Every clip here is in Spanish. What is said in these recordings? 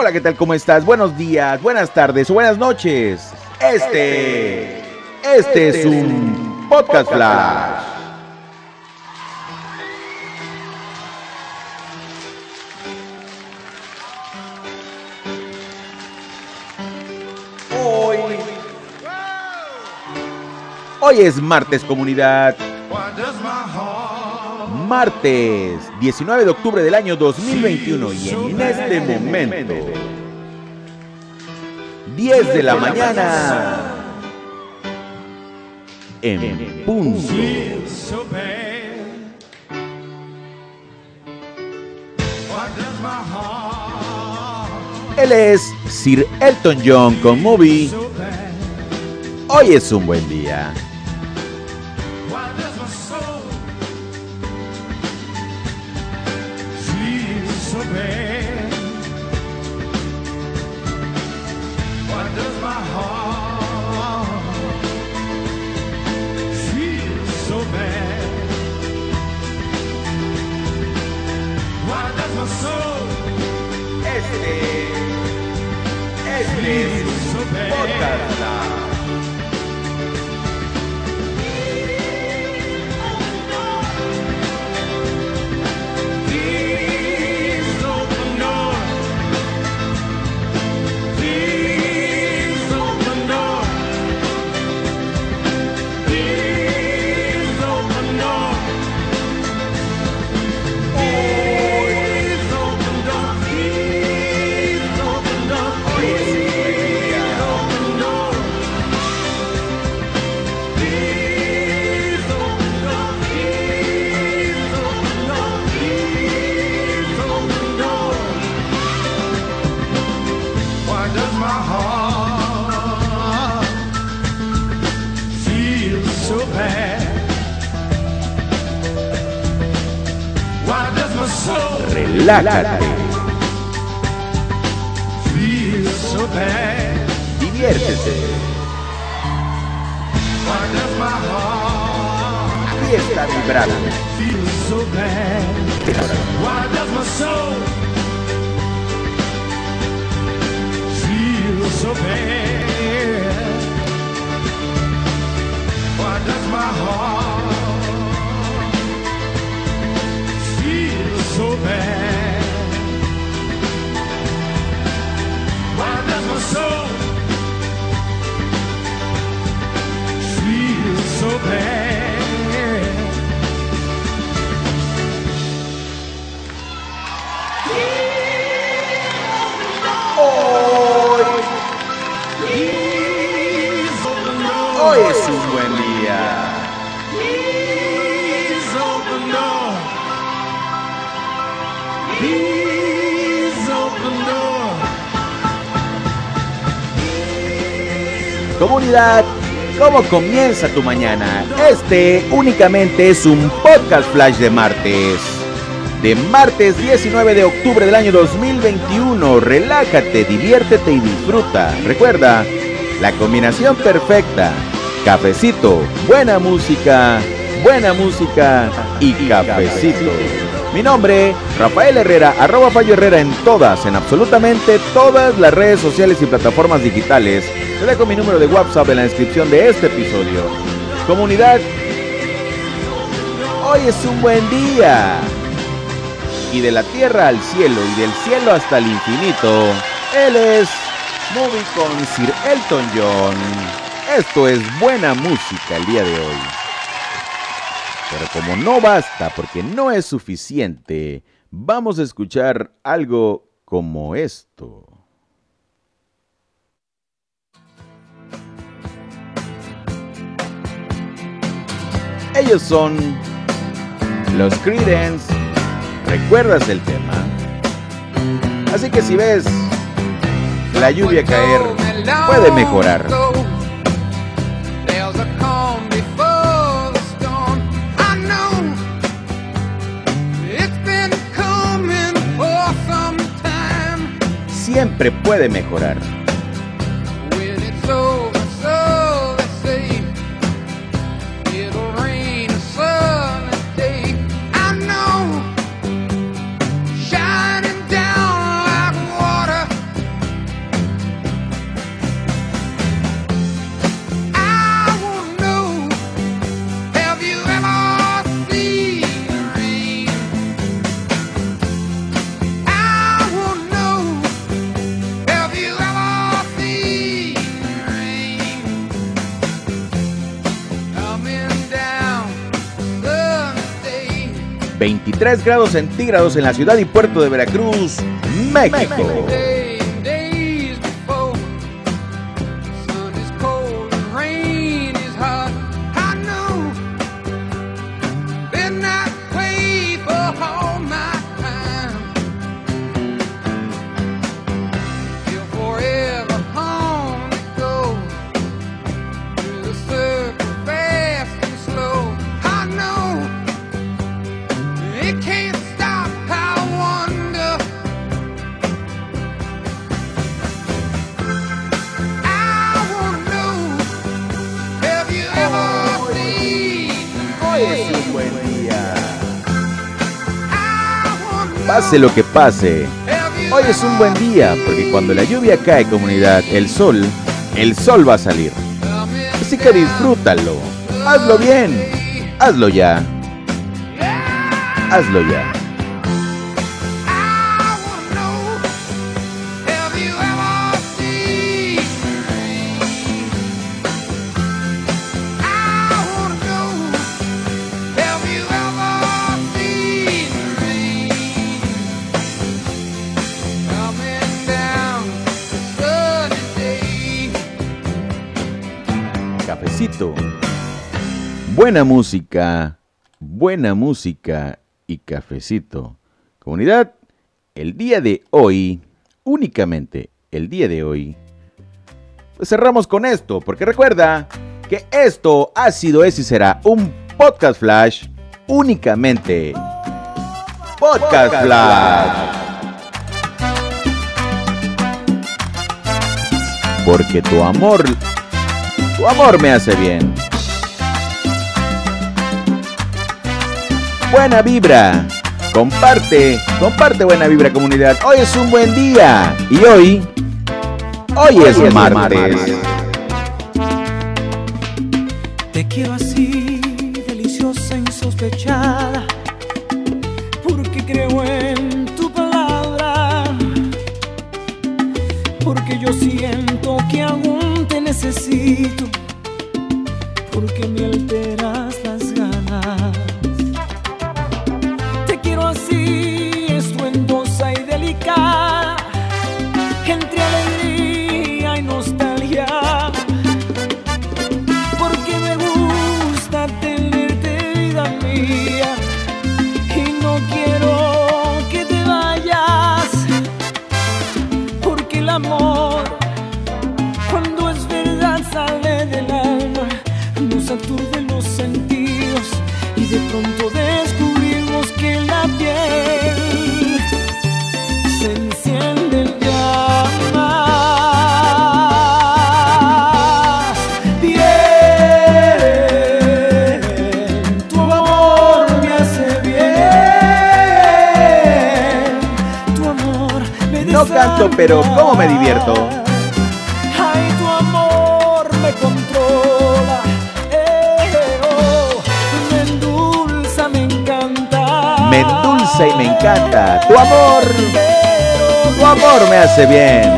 Hola, ¿qué tal? ¿Cómo estás? Buenos días, buenas tardes o buenas noches. Este, este es un podcast flash. Hoy, hoy es martes comunidad. Martes 19 de octubre del año 2021 y en este momento 10 de la mañana en punto. Él es Sir Elton John con Movie. Hoy es un buen día. Relájate, diviértete. Aquí está vibrando. so bad? Comunidad, ¿cómo comienza tu mañana? Este únicamente es un podcast flash de martes. De martes 19 de octubre del año 2021. Relájate, diviértete y disfruta. Recuerda, la combinación perfecta. Cafecito, buena música, buena música y cafecito. Mi nombre, Rafael Herrera, arroba Fallo Herrera en todas, en absolutamente todas las redes sociales y plataformas digitales. Te dejo mi número de WhatsApp en la descripción de este episodio. Comunidad, hoy es un buen día. Y de la tierra al cielo y del cielo hasta el infinito, él es Movie con Sir Elton John. Esto es buena música el día de hoy. Pero como no basta, porque no es suficiente, vamos a escuchar algo como esto. Ellos son los Creedence. ¿Recuerdas el tema? Así que si ves la lluvia caer, puede mejorar. Siempre puede mejorar. 23 grados centígrados en la ciudad y puerto de Veracruz, México. Pase lo que pase, hoy es un buen día porque cuando la lluvia cae comunidad, el sol, el sol va a salir. Así que disfrútalo. Hazlo bien. Hazlo ya. Hazlo ya. Buena música, buena música y cafecito. Comunidad, el día de hoy, únicamente el día de hoy, pues cerramos con esto, porque recuerda que esto ha sido, es y será un podcast flash únicamente. Podcast flash. Porque tu amor, tu amor me hace bien. Buena vibra. Comparte, comparte buena vibra comunidad. Hoy es un buen día. Y hoy, hoy es martes. Te quiero así, deliciosa, insospechada, porque creo en tu palabra, porque yo siento que aún te necesito, porque me alteras Pero ¿cómo me divierto? Ay, tu amor me controla. Eh, oh, me endulza, me encanta. Me endulza y me encanta. Tu amor, tu amor me hace bien.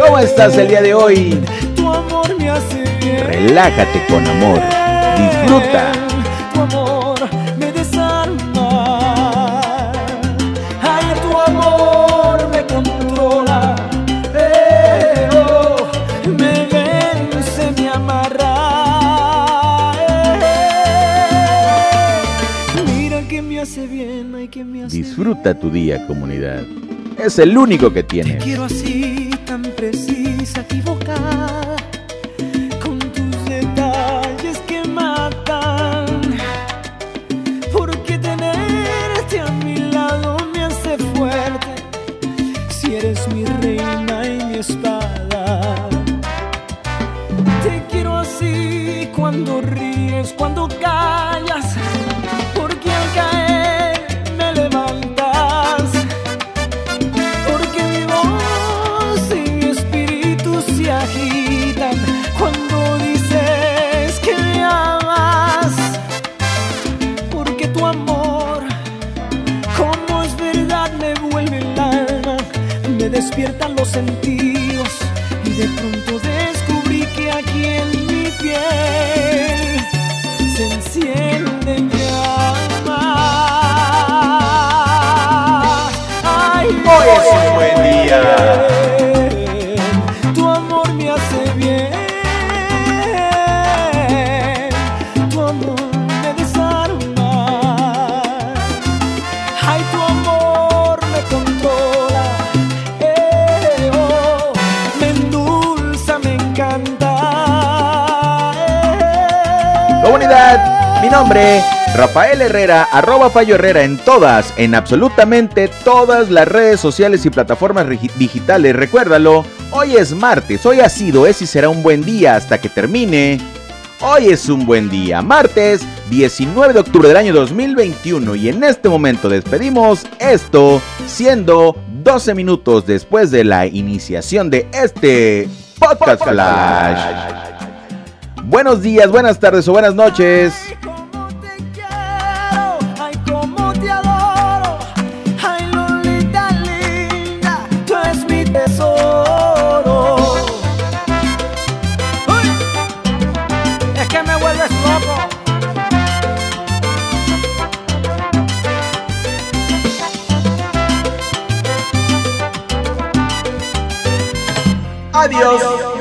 ¿Cómo estás el día de hoy? Tu amor me hace bien. Relájate con amor. Disfruta. Disfruta tu día, comunidad. Es el único que te tienes. quiero así, los sentidos y de pronto descubrí que aquí en mi piel se encienden llamas. Ay, hoy es un buen día. Comunidad, mi nombre, Rafael Herrera, arroba Fallo Herrera en todas, en absolutamente todas las redes sociales y plataformas digitales. Recuérdalo, hoy es martes, hoy ha sido, es y será un buen día hasta que termine. Hoy es un buen día, martes 19 de octubre del año 2021 y en este momento despedimos esto siendo 12 minutos después de la iniciación de este podcast flash. Buenos días, buenas tardes o buenas noches. Ay, cómo te quiero, ay, cómo te adoro, ay, Lolita linda, tú eres mi tesoro. Uy, es que me vuelves loco. Adiós.